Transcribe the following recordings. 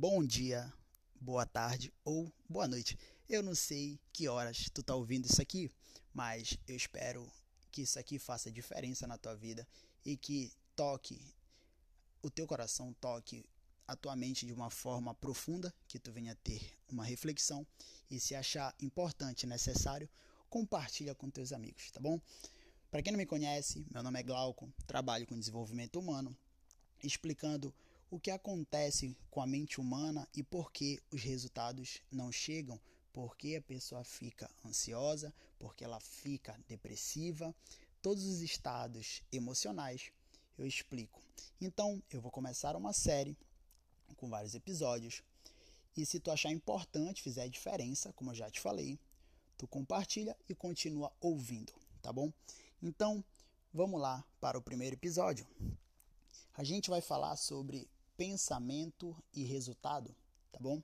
bom dia, boa tarde ou boa noite. Eu não sei que horas tu tá ouvindo isso aqui, mas eu espero que isso aqui faça diferença na tua vida e que toque o teu coração, toque a tua mente de uma forma profunda, que tu venha ter uma reflexão e se achar importante, necessário, compartilha com teus amigos, tá bom? Para quem não me conhece, meu nome é Glauco, trabalho com desenvolvimento humano, explicando o que acontece com a mente humana e por que os resultados não chegam, por que a pessoa fica ansiosa, porque ela fica depressiva, todos os estados emocionais eu explico. Então, eu vou começar uma série com vários episódios. E se tu achar importante, fizer diferença, como eu já te falei, tu compartilha e continua ouvindo, tá bom? Então, vamos lá para o primeiro episódio. A gente vai falar sobre pensamento e resultado, tá bom?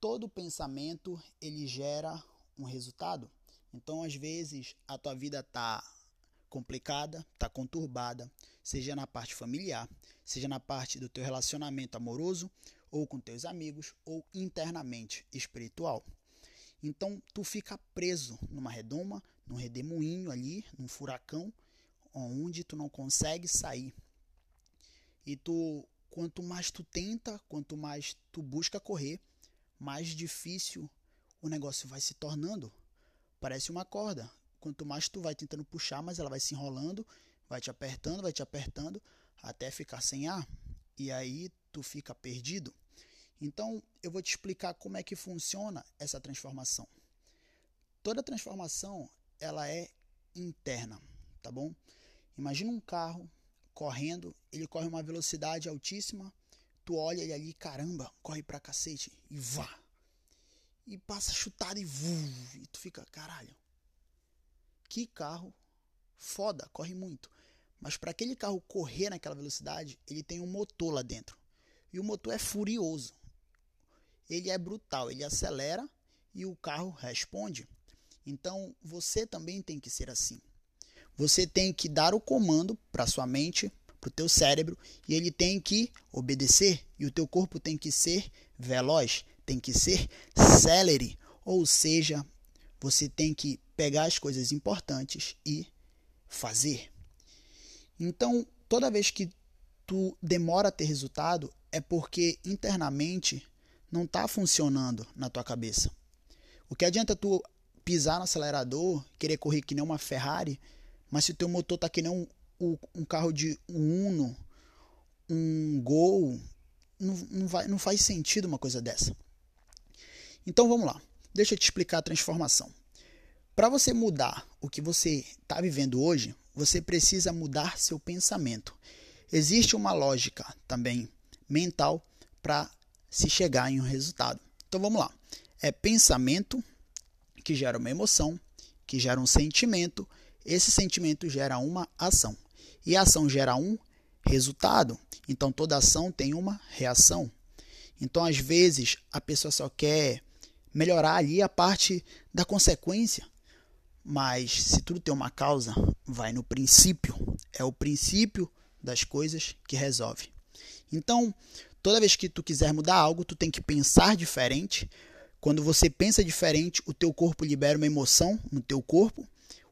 Todo pensamento ele gera um resultado. Então, às vezes, a tua vida tá complicada, tá conturbada, seja na parte familiar, seja na parte do teu relacionamento amoroso, ou com teus amigos, ou internamente espiritual. Então, tu fica preso numa redoma, num redemoinho ali, num furacão, onde tu não consegue sair. E tu quanto mais tu tenta, quanto mais tu busca correr, mais difícil o negócio vai se tornando. Parece uma corda. Quanto mais tu vai tentando puxar, mais ela vai se enrolando, vai te apertando, vai te apertando, até ficar sem ar. E aí tu fica perdido. Então, eu vou te explicar como é que funciona essa transformação. Toda transformação, ela é interna, tá bom? Imagina um carro correndo, ele corre uma velocidade altíssima, tu olha ele ali, caramba, corre pra cacete, e vá. E passa chutado e vu, e tu fica, caralho. Que carro foda, corre muito. Mas para aquele carro correr naquela velocidade, ele tem um motor lá dentro. E o motor é furioso. Ele é brutal, ele acelera e o carro responde. Então você também tem que ser assim. Você tem que dar o comando para sua mente, para o teu cérebro, e ele tem que obedecer. E o teu corpo tem que ser veloz, tem que ser célere. Ou seja, você tem que pegar as coisas importantes e fazer. Então, toda vez que tu demora a ter resultado, é porque internamente não está funcionando na tua cabeça. O que adianta tu pisar no acelerador, querer correr que nem uma Ferrari, mas se o teu motor tá que nem um, um carro de um Uno, um Gol, não, não, vai, não faz sentido uma coisa dessa. Então vamos lá. Deixa eu te explicar a transformação. Para você mudar o que você está vivendo hoje, você precisa mudar seu pensamento. Existe uma lógica também mental para se chegar em um resultado. Então vamos lá. É pensamento que gera uma emoção, que gera um sentimento esse sentimento gera uma ação. E a ação gera um resultado. Então toda ação tem uma reação. Então às vezes a pessoa só quer melhorar ali a parte da consequência. Mas se tudo tem uma causa, vai no princípio. É o princípio das coisas que resolve. Então, toda vez que tu quiser mudar algo, tu tem que pensar diferente. Quando você pensa diferente, o teu corpo libera uma emoção no teu corpo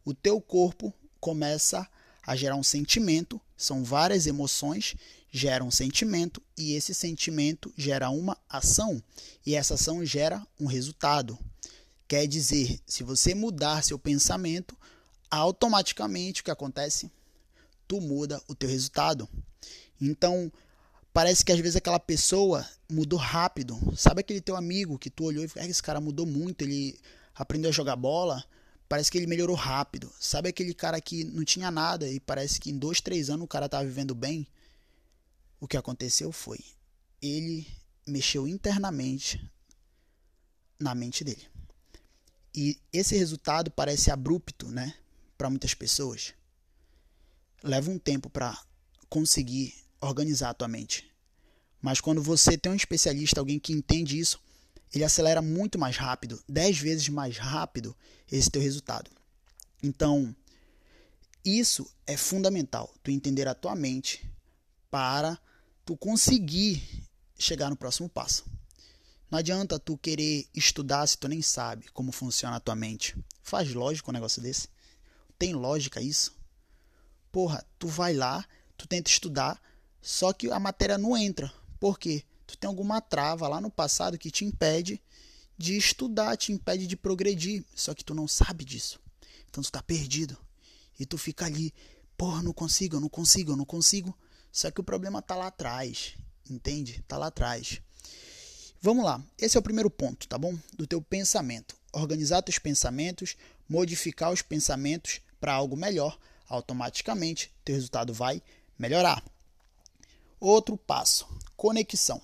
o teu corpo começa a gerar um sentimento, são várias emoções, geram um sentimento e esse sentimento gera uma ação e essa ação gera um resultado. Quer dizer, se você mudar seu pensamento, automaticamente o que acontece? Tu muda o teu resultado. Então, parece que às vezes aquela pessoa mudou rápido. Sabe aquele teu amigo que tu olhou e falou, esse cara mudou muito, ele aprendeu a jogar bola, parece que ele melhorou rápido. Sabe aquele cara que não tinha nada e parece que em dois, três anos o cara estava vivendo bem? O que aconteceu foi, ele mexeu internamente na mente dele. E esse resultado parece abrupto, né, para muitas pessoas. Leva um tempo para conseguir organizar a tua mente. Mas quando você tem um especialista, alguém que entende isso, ele acelera muito mais rápido, 10 vezes mais rápido esse teu resultado. Então, isso é fundamental, tu entender a tua mente para tu conseguir chegar no próximo passo. Não adianta tu querer estudar se tu nem sabe como funciona a tua mente. Faz lógico um negócio desse? Tem lógica isso? Porra, tu vai lá, tu tenta estudar, só que a matéria não entra. Por quê? Tu tem alguma trava lá no passado que te impede de estudar, te impede de progredir. Só que tu não sabe disso. Então tu tá perdido. E tu fica ali, porra, não consigo, eu não consigo, eu não consigo. Só que o problema tá lá atrás, entende? Tá lá atrás. Vamos lá. Esse é o primeiro ponto, tá bom? Do teu pensamento. Organizar teus pensamentos, modificar os pensamentos para algo melhor, automaticamente teu resultado vai melhorar. Outro passo, conexão.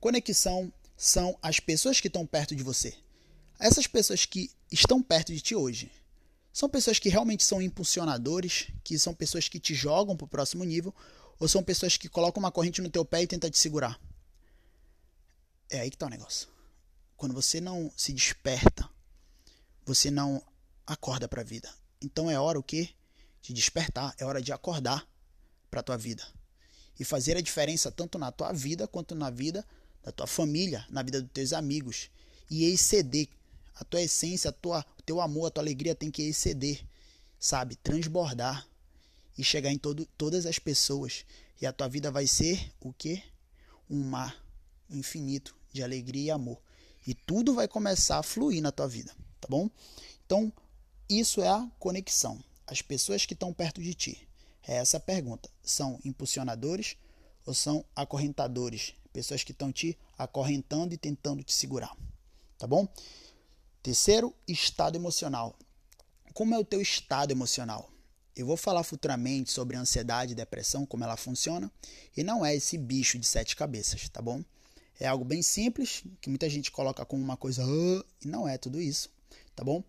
Conexão são as pessoas que estão perto de você. Essas pessoas que estão perto de ti hoje são pessoas que realmente são impulsionadores, que são pessoas que te jogam para o próximo nível, ou são pessoas que colocam uma corrente no teu pé e tentam te segurar? É aí que está o negócio. Quando você não se desperta, você não acorda para a vida. Então é hora o quê? De despertar, é hora de acordar para a tua vida. E fazer a diferença tanto na tua vida quanto na vida da tua família, na vida dos teus amigos. E exceder a tua essência, a tua, o teu amor, a tua alegria tem que exceder, sabe? Transbordar e chegar em todo, todas as pessoas. E a tua vida vai ser o quê? Um mar infinito de alegria e amor. E tudo vai começar a fluir na tua vida, tá bom? Então, isso é a conexão. As pessoas que estão perto de ti. É essa a pergunta. São impulsionadores ou são acorrentadores? Pessoas que estão te acorrentando e tentando te segurar. Tá bom? Terceiro, estado emocional. Como é o teu estado emocional? Eu vou falar futuramente sobre ansiedade e depressão, como ela funciona, e não é esse bicho de sete cabeças, tá bom? É algo bem simples, que muita gente coloca como uma coisa, ah", e não é tudo isso, tá bom?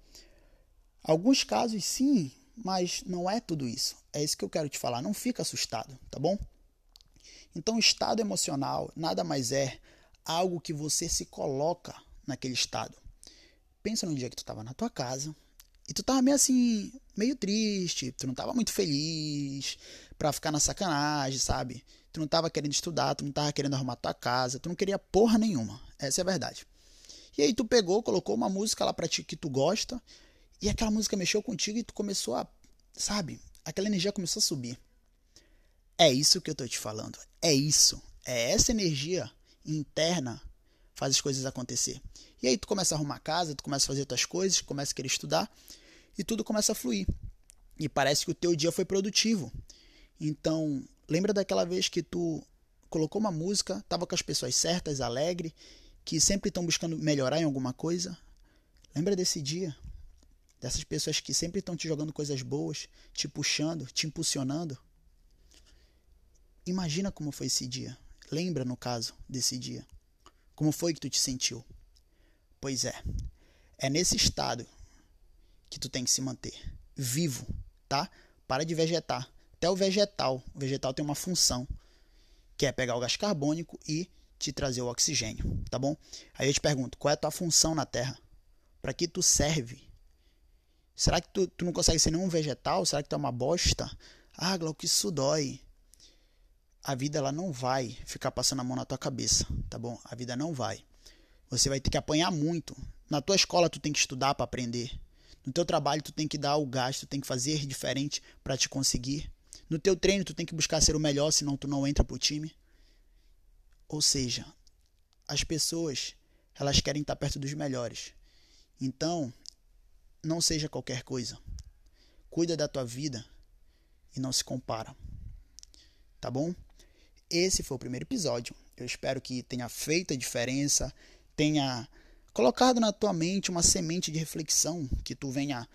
Alguns casos sim, mas não é tudo isso. É isso que eu quero te falar, não fica assustado, tá bom? Então, estado emocional nada mais é algo que você se coloca naquele estado. Pensa num dia que tu estava na tua casa e tu tava meio assim, meio triste, tu não tava muito feliz pra ficar na sacanagem, sabe? Tu não tava querendo estudar, tu não tava querendo arrumar tua casa, tu não queria porra nenhuma. Essa é a verdade. E aí tu pegou, colocou uma música lá pra ti que tu gosta, e aquela música mexeu contigo e tu começou a, sabe? Aquela energia começou a subir. É isso que eu tô te falando. É isso. É essa energia interna faz as coisas acontecer. E aí tu começa a arrumar casa, tu começa a fazer tuas coisas, começa a querer estudar e tudo começa a fluir. E parece que o teu dia foi produtivo. Então, lembra daquela vez que tu colocou uma música, estava com as pessoas certas, alegre, que sempre estão buscando melhorar em alguma coisa? Lembra desse dia? Dessas pessoas que sempre estão te jogando coisas boas, te puxando, te impulsionando? Imagina como foi esse dia. Lembra, no caso, desse dia. Como foi que tu te sentiu? Pois é. É nesse estado que tu tem que se manter vivo, tá? Para de vegetar. Até o vegetal, o vegetal tem uma função, que é pegar o gás carbônico e te trazer o oxigênio, tá bom? Aí eu te pergunto, qual é a tua função na Terra? Para que tu serve? Será que tu, tu não consegue ser nenhum vegetal? Será que tu é uma bosta? Ah, Glauco, isso dói a vida ela não vai ficar passando a mão na tua cabeça, tá bom? A vida não vai. Você vai ter que apanhar muito. Na tua escola tu tem que estudar para aprender. No teu trabalho tu tem que dar o gasto, tu tem que fazer diferente para te conseguir. No teu treino tu tem que buscar ser o melhor, senão tu não entra pro time. Ou seja, as pessoas, elas querem estar perto dos melhores. Então, não seja qualquer coisa. Cuida da tua vida e não se compara. Tá bom? Esse foi o primeiro episódio. Eu espero que tenha feito a diferença, tenha colocado na tua mente uma semente de reflexão, que tu venha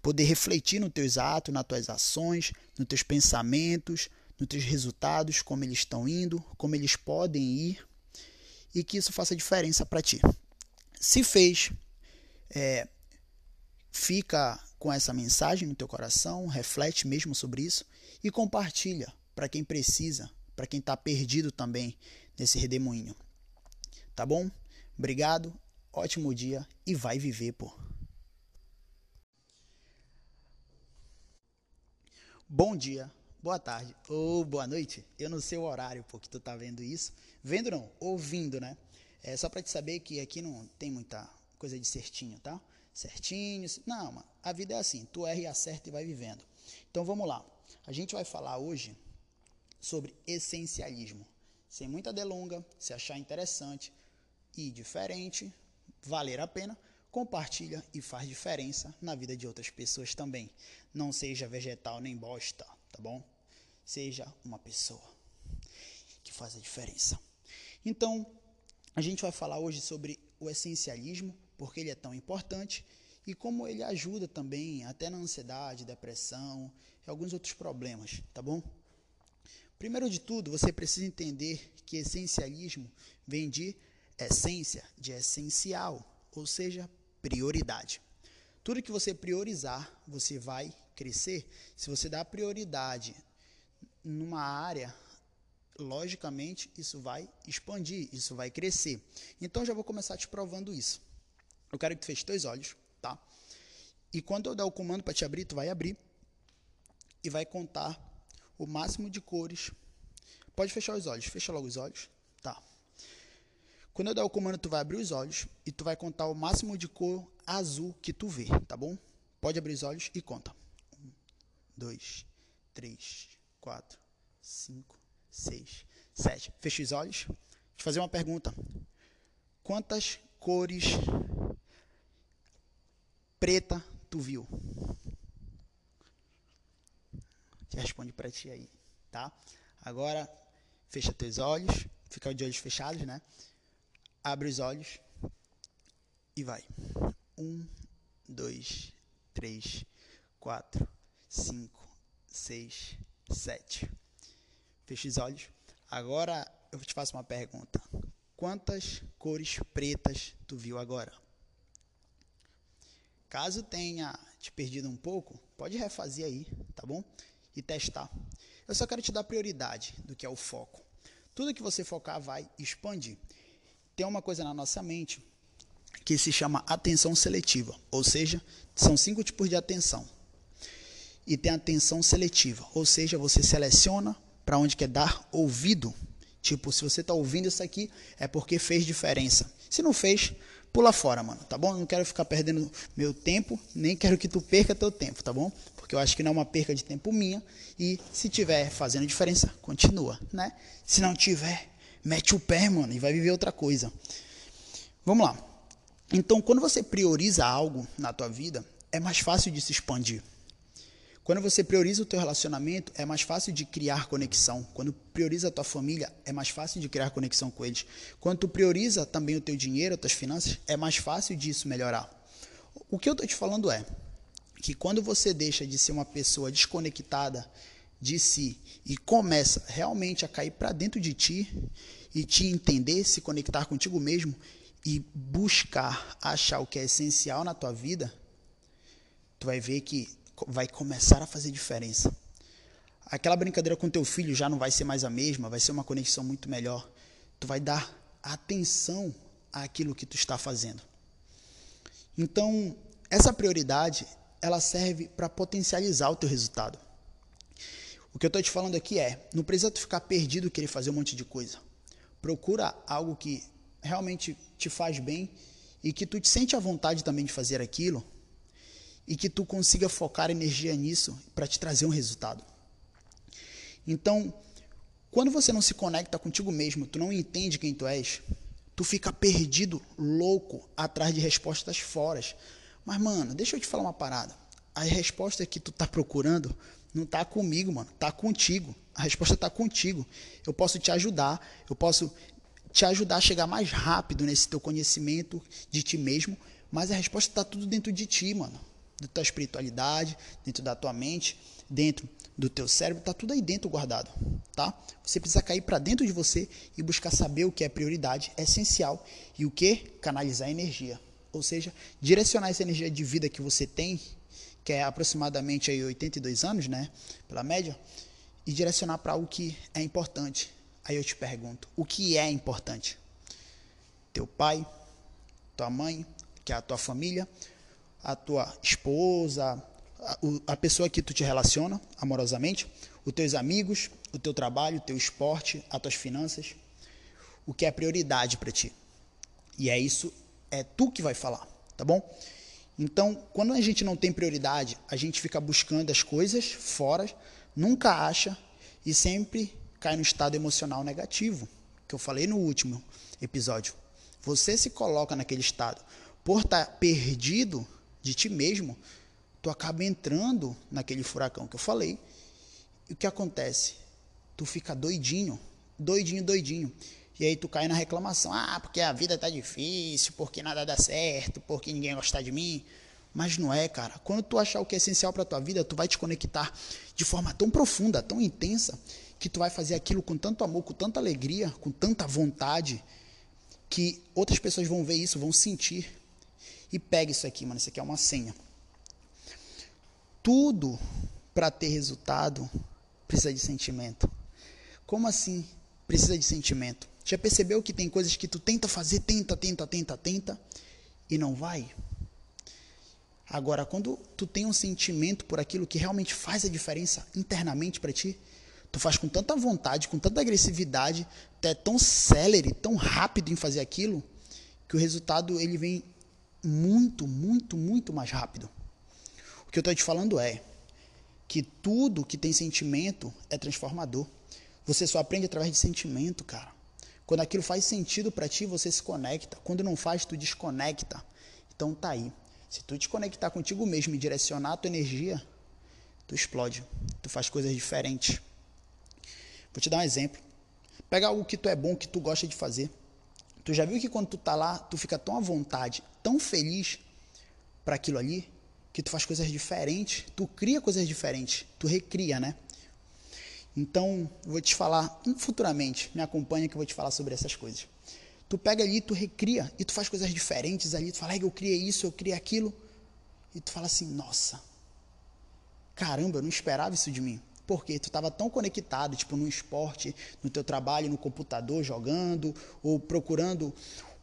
poder refletir nos teus atos, nas tuas ações, nos teus pensamentos, nos teus resultados, como eles estão indo, como eles podem ir, e que isso faça diferença para ti. Se fez, é, fica com essa mensagem no teu coração, reflete mesmo sobre isso e compartilha para quem precisa para quem está perdido também nesse redemoinho. Tá bom? Obrigado, ótimo dia e vai viver, pô. Bom dia, boa tarde ou boa noite. Eu não sei o horário porque tu tá vendo isso. Vendo não, ouvindo, né? É só para te saber que aqui não tem muita coisa de certinho, tá? Certinho. Não, a vida é assim, tu erra e acerta e vai vivendo. Então vamos lá. A gente vai falar hoje sobre essencialismo. Sem muita delonga, se achar interessante e diferente, valer a pena, compartilha e faz diferença na vida de outras pessoas também. Não seja vegetal nem bosta, tá bom? Seja uma pessoa que faz a diferença. Então, a gente vai falar hoje sobre o essencialismo, porque ele é tão importante e como ele ajuda também até na ansiedade, depressão e alguns outros problemas, tá bom? Primeiro de tudo, você precisa entender que essencialismo vem de essência, de essencial, ou seja, prioridade. Tudo que você priorizar, você vai crescer. Se você dá prioridade numa área, logicamente isso vai expandir, isso vai crescer. Então já vou começar te provando isso. Eu quero que tu feche teus olhos, tá? E quando eu der o comando para te abrir, tu vai abrir e vai contar o máximo de cores. Pode fechar os olhos, fecha logo os olhos, tá? Quando eu der o comando, tu vai abrir os olhos e tu vai contar o máximo de cor azul que tu vê, tá bom? Pode abrir os olhos e conta. Um, dois, três, quatro, cinco, seis, sete. Fecha os olhos. Deixa eu fazer uma pergunta. Quantas cores preta tu viu? Te responde para ti aí, tá? Agora, fecha teus olhos. Fica de olhos fechados, né? Abre os olhos e vai. Um, dois, três, quatro, cinco, seis, sete. Feche os olhos. Agora eu te faço uma pergunta. Quantas cores pretas tu viu agora? Caso tenha te perdido um pouco, pode refazer aí, tá bom? E testar. Eu só quero te dar prioridade do que é o foco. Tudo que você focar vai expandir tem uma coisa na nossa mente que se chama atenção seletiva, ou seja, são cinco tipos de atenção. E tem atenção seletiva, ou seja, você seleciona para onde quer dar ouvido. Tipo, se você está ouvindo isso aqui, é porque fez diferença. Se não fez, pula fora, mano, tá bom? Não quero ficar perdendo meu tempo, nem quero que tu perca teu tempo, tá bom? Porque eu acho que não é uma perca de tempo minha. E se tiver fazendo diferença, continua, né? Se não tiver, mete o pé, mano, e vai viver outra coisa. Vamos lá. Então, quando você prioriza algo na tua vida, é mais fácil de se expandir. Quando você prioriza o teu relacionamento, é mais fácil de criar conexão. Quando prioriza a tua família, é mais fácil de criar conexão com eles. Quando tu prioriza também o teu dinheiro, as tuas finanças, é mais fácil disso melhorar. O que eu estou te falando é que quando você deixa de ser uma pessoa desconectada de si e começa realmente a cair para dentro de ti e te entender, se conectar contigo mesmo e buscar achar o que é essencial na tua vida, tu vai ver que vai começar a fazer diferença. Aquela brincadeira com teu filho já não vai ser mais a mesma, vai ser uma conexão muito melhor. Tu vai dar atenção àquilo que tu está fazendo. Então, essa prioridade, ela serve para potencializar o teu resultado. O que eu estou te falando aqui é, não precisa tu ficar perdido querer fazer um monte de coisa. Procura algo que realmente te faz bem e que tu te sente à vontade também de fazer aquilo e que tu consiga focar energia nisso para te trazer um resultado. Então, quando você não se conecta contigo mesmo, tu não entende quem tu és, tu fica perdido, louco, atrás de respostas fora. Mas, mano, deixa eu te falar uma parada. A resposta que tu tá procurando não está comigo, mano. Está contigo. A resposta está contigo. Eu posso te ajudar. Eu posso te ajudar a chegar mais rápido nesse teu conhecimento de ti mesmo. Mas a resposta está tudo dentro de ti, mano. Da tua espiritualidade, dentro da tua mente, dentro do teu cérebro, está tudo aí dentro guardado, tá? Você precisa cair para dentro de você e buscar saber o que é prioridade, essencial e o que canalizar energia, ou seja, direcionar essa energia de vida que você tem que é aproximadamente aí 82 anos, né, pela média, e direcionar para algo que é importante. Aí eu te pergunto, o que é importante? Teu pai, tua mãe, que é a tua família, a tua esposa, a, a pessoa que tu te relaciona amorosamente, os teus amigos, o teu trabalho, o teu esporte, as tuas finanças, o que é prioridade para ti. E é isso, é tu que vai falar, tá bom? Então, quando a gente não tem prioridade, a gente fica buscando as coisas fora, nunca acha e sempre cai no estado emocional negativo, que eu falei no último episódio. Você se coloca naquele estado por estar tá perdido de ti mesmo, tu acaba entrando naquele furacão que eu falei. E o que acontece? Tu fica doidinho, doidinho, doidinho. E aí tu cai na reclamação: "Ah, porque a vida tá difícil, porque nada dá certo, porque ninguém gosta de mim". Mas não é, cara. Quando tu achar o que é essencial para tua vida, tu vai te conectar de forma tão profunda, tão intensa, que tu vai fazer aquilo com tanto amor, com tanta alegria, com tanta vontade, que outras pessoas vão ver isso, vão sentir. E pega isso aqui, mano, isso aqui é uma senha. Tudo para ter resultado precisa de sentimento. Como assim precisa de sentimento? Já percebeu que tem coisas que tu tenta fazer, tenta, tenta, tenta, tenta e não vai? Agora, quando tu tem um sentimento por aquilo que realmente faz a diferença internamente para ti, tu faz com tanta vontade, com tanta agressividade, tu é tão célere, tão rápido em fazer aquilo, que o resultado ele vem muito, muito, muito mais rápido. O que eu estou te falando é que tudo que tem sentimento é transformador. Você só aprende através de sentimento, cara. Quando aquilo faz sentido para ti, você se conecta. Quando não faz, tu desconecta. Então tá aí. Se tu te conectar contigo mesmo e direcionar a tua energia, tu explode. Tu faz coisas diferentes. Vou te dar um exemplo. Pega algo que tu é bom, que tu gosta de fazer. Tu já viu que quando tu tá lá, tu fica tão à vontade, tão feliz para aquilo ali, que tu faz coisas diferentes, tu cria coisas diferentes, tu recria, né? Então, vou te falar futuramente, me acompanha que eu vou te falar sobre essas coisas. Tu pega ali, tu recria e tu faz coisas diferentes ali. Tu fala, eu criei isso, eu criei aquilo. E tu fala assim, nossa, caramba, eu não esperava isso de mim. Porque tu estava tão conectado, tipo, no esporte, no teu trabalho, no computador, jogando, ou procurando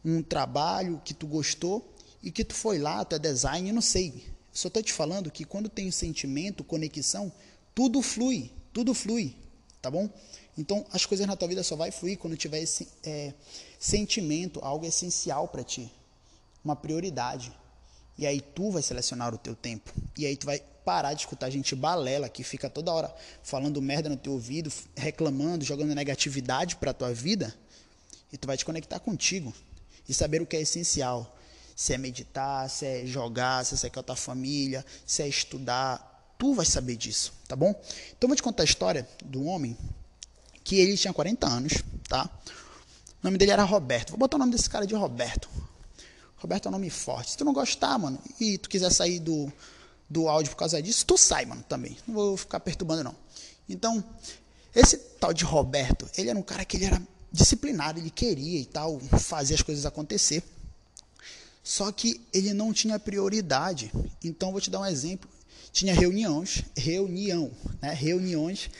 um trabalho que tu gostou e que tu foi lá, tu é design, não sei. Só estou te falando que quando tem sentimento, conexão, tudo flui, tudo flui, tá bom? Então, as coisas na tua vida só vai fluir quando tiver esse é, sentimento, algo essencial para ti, uma prioridade. E aí tu vai selecionar o teu tempo. E aí tu vai parar de escutar gente balela que fica toda hora falando merda no teu ouvido, reclamando, jogando negatividade para tua vida. E tu vai te conectar contigo e saber o que é essencial. Se é meditar, se é jogar, se é com a tua família, se é estudar, tu vai saber disso, tá bom? Então eu vou te contar a história do homem que ele tinha 40 anos, tá? O nome dele era Roberto. Vou botar o nome desse cara de Roberto. Roberto é um nome forte. Se tu não gostar, mano, e tu quiser sair do, do áudio por causa disso, tu sai, mano, também. Não vou ficar perturbando, não. Então, esse tal de Roberto, ele era um cara que ele era disciplinado, ele queria e tal, fazer as coisas acontecer. Só que ele não tinha prioridade. Então, vou te dar um exemplo. Tinha reuniões, reunião, né? Reuniões,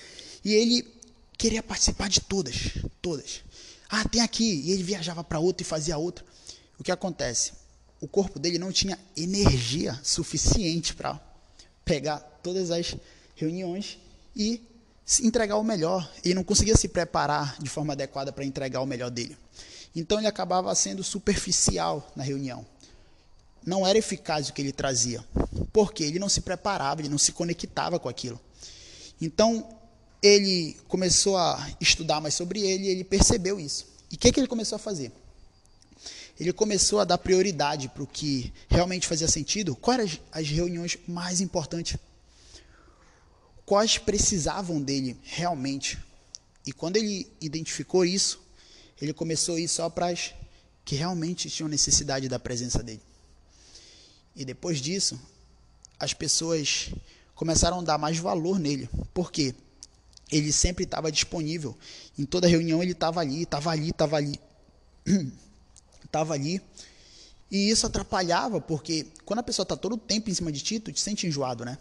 e ele queria participar de todas, todas. Ah, tem aqui, e ele viajava para outra e fazia outra. O que acontece? O corpo dele não tinha energia suficiente para pegar todas as reuniões e entregar o melhor. E não conseguia se preparar de forma adequada para entregar o melhor dele. Então ele acabava sendo superficial na reunião. Não era eficaz o que ele trazia, porque ele não se preparava, ele não se conectava com aquilo. Então ele começou a estudar mais sobre ele e ele percebeu isso. E o que, que ele começou a fazer? Ele começou a dar prioridade para o que realmente fazia sentido. Quais eram as reuniões mais importantes? Quais precisavam dele realmente? E quando ele identificou isso, ele começou a ir só para as que realmente tinham necessidade da presença dele. E depois disso, as pessoas começaram a dar mais valor nele. Por quê? ele sempre estava disponível. Em toda reunião ele estava ali, estava ali, estava ali. Estava ali. E isso atrapalhava, porque quando a pessoa está todo o tempo em cima de ti, tu te sente enjoado, né?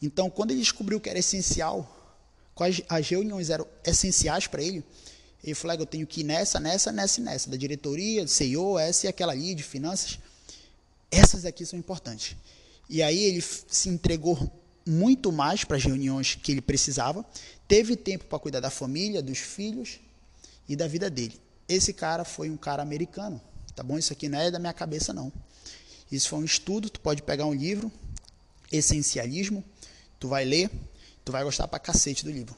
Então, quando ele descobriu que era essencial, quais as reuniões eram essenciais para ele, ele falou: eu tenho que ir nessa, nessa, nessa e nessa, da diretoria, do CEO, essa e aquela ali, de finanças. Essas aqui são importantes. E aí ele se entregou muito mais para as reuniões que ele precisava, teve tempo para cuidar da família, dos filhos e da vida dele. Esse cara foi um cara americano, tá bom? Isso aqui não é da minha cabeça não. Isso foi um estudo, tu pode pegar um livro, Essencialismo, tu vai ler, tu vai gostar pra cacete do livro.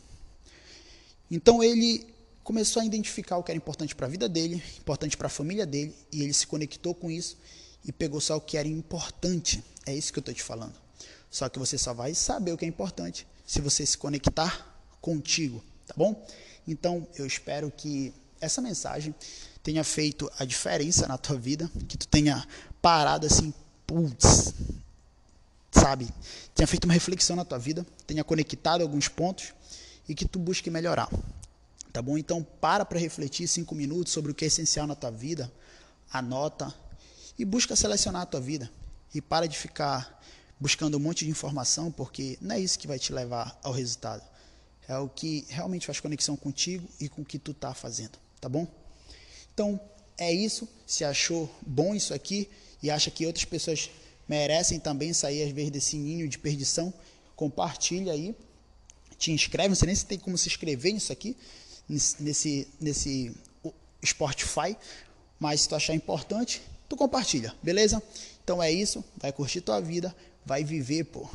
Então ele começou a identificar o que era importante para a vida dele, importante para a família dele, e ele se conectou com isso e pegou só o que era importante. É isso que eu estou te falando. Só que você só vai saber o que é importante se você se conectar contigo, tá bom? Então eu espero que essa mensagem tenha feito a diferença na tua vida, que tu tenha parado assim, putz, sabe? Tenha feito uma reflexão na tua vida, tenha conectado alguns pontos e que tu busque melhorar. Tá bom? Então para para refletir cinco minutos sobre o que é essencial na tua vida, anota e busca selecionar a tua vida. E para de ficar buscando um monte de informação, porque não é isso que vai te levar ao resultado. É o que realmente faz conexão contigo e com o que tu está fazendo, tá bom? Então, é isso. Se achou bom isso aqui e acha que outras pessoas merecem também sair às vezes desse ninho de perdição, compartilha aí. Te inscreve, não sei nem se tem como se inscrever nisso aqui, nesse, nesse Spotify, mas se tu achar importante, tu compartilha, beleza? Então é isso, vai curtir tua vida, vai viver, pô.